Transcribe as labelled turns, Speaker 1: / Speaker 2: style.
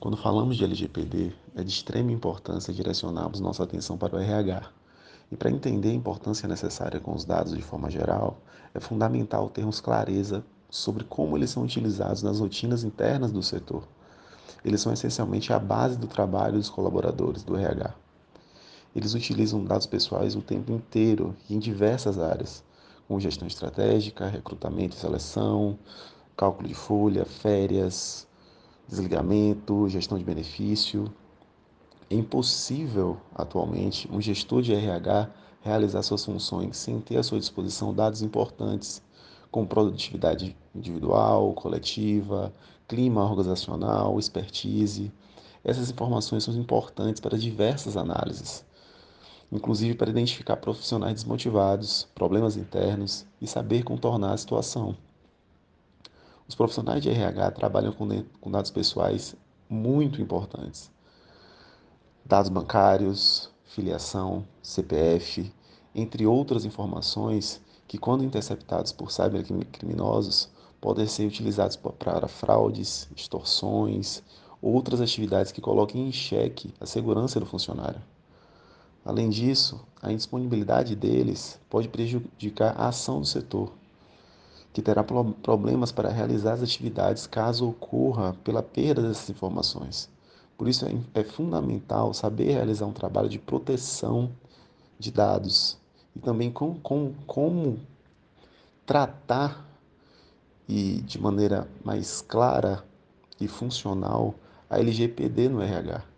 Speaker 1: Quando falamos de LGPD, é de extrema importância direcionarmos nossa atenção para o RH. E para entender a importância necessária com os dados de forma geral, é fundamental termos clareza sobre como eles são utilizados nas rotinas internas do setor. Eles são essencialmente a base do trabalho dos colaboradores do RH. Eles utilizam dados pessoais o tempo inteiro e em diversas áreas, como gestão estratégica, recrutamento e seleção, cálculo de folha, férias, desligamento, gestão de benefício. É impossível, atualmente, um gestor de RH realizar suas funções sem ter à sua disposição dados importantes, como produtividade individual, coletiva, clima organizacional, expertise. Essas informações são importantes para diversas análises, inclusive para identificar profissionais desmotivados, problemas internos e saber contornar a situação. Os profissionais de RH trabalham com dados pessoais muito importantes. Dados bancários, filiação, CPF, entre outras informações que, quando interceptados por cybercriminosos, podem ser utilizados para fraudes, extorsões, outras atividades que coloquem em xeque a segurança do funcionário. Além disso, a indisponibilidade deles pode prejudicar a ação do setor, que terá problemas para realizar as atividades caso ocorra pela perda dessas informações. Por isso é, é fundamental saber realizar um trabalho de proteção de dados e também com, com, como tratar e de maneira mais clara e funcional a LGPD no RH.